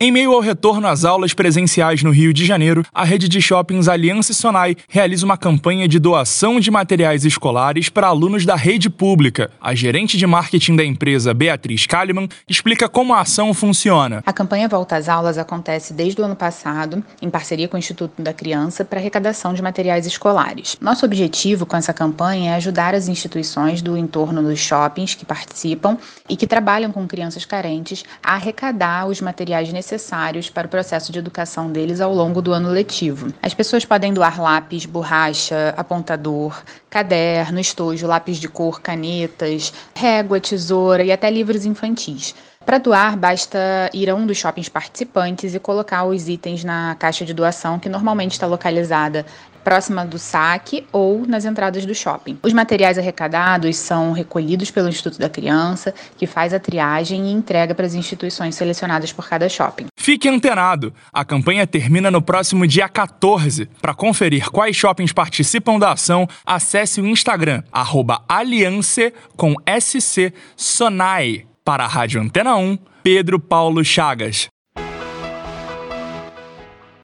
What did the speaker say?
Em meio ao retorno às aulas presenciais no Rio de Janeiro, a rede de shoppings Aliança Sonai realiza uma campanha de doação de materiais escolares para alunos da rede pública. A gerente de marketing da empresa, Beatriz Kalimann, explica como a ação funciona. A campanha Volta às Aulas acontece desde o ano passado, em parceria com o Instituto da Criança, para arrecadação de materiais escolares. Nosso objetivo com essa campanha é ajudar as instituições do entorno dos shoppings que participam e que trabalham com crianças carentes a arrecadar os materiais necessários necessários para o processo de educação deles ao longo do ano letivo. As pessoas podem doar lápis, borracha, apontador, caderno, estojo, lápis de cor, canetas, régua, tesoura e até livros infantis. Para doar, basta ir a um dos shoppings participantes e colocar os itens na caixa de doação, que normalmente está localizada próxima do saque ou nas entradas do shopping. Os materiais arrecadados são recolhidos pelo Instituto da Criança, que faz a triagem e entrega para as instituições selecionadas por cada shopping. Fique antenado! A campanha termina no próximo dia 14. Para conferir quais shoppings participam da ação, acesse o Instagram, Aliance com SC Sonai. Para a Rádio Antena 1, Pedro Paulo Chagas.